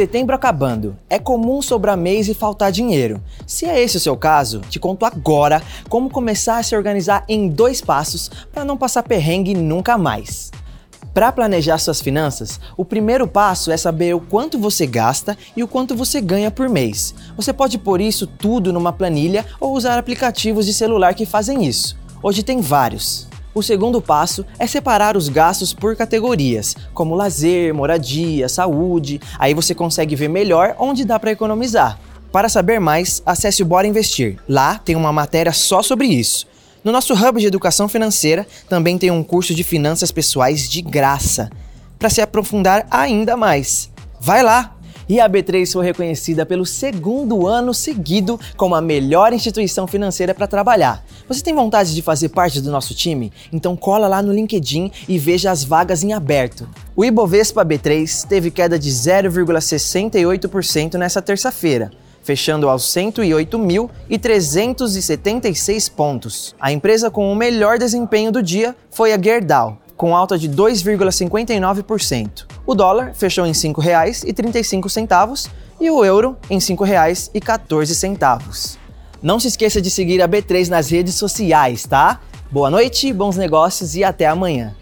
Setembro acabando. É comum sobrar mês e faltar dinheiro. Se é esse o seu caso, te conto agora como começar a se organizar em dois passos para não passar perrengue nunca mais. Para planejar suas finanças, o primeiro passo é saber o quanto você gasta e o quanto você ganha por mês. Você pode pôr isso tudo numa planilha ou usar aplicativos de celular que fazem isso. Hoje tem vários. O segundo passo é separar os gastos por categorias, como lazer, moradia, saúde. Aí você consegue ver melhor onde dá para economizar. Para saber mais, acesse o Bora Investir. Lá tem uma matéria só sobre isso. No nosso hub de educação financeira também tem um curso de finanças pessoais de graça, para se aprofundar ainda mais. Vai lá! E a B3 foi reconhecida pelo segundo ano seguido como a melhor instituição financeira para trabalhar. Você tem vontade de fazer parte do nosso time? Então cola lá no LinkedIn e veja as vagas em aberto. O Ibovespa B3 teve queda de 0,68% nessa terça-feira fechando aos 108.376 pontos. A empresa com o melhor desempenho do dia foi a Gerdau, com alta de 2,59%. O dólar fechou em R$ 5,35 e o euro em R$ 5,14. Não se esqueça de seguir a B3 nas redes sociais, tá? Boa noite, bons negócios e até amanhã.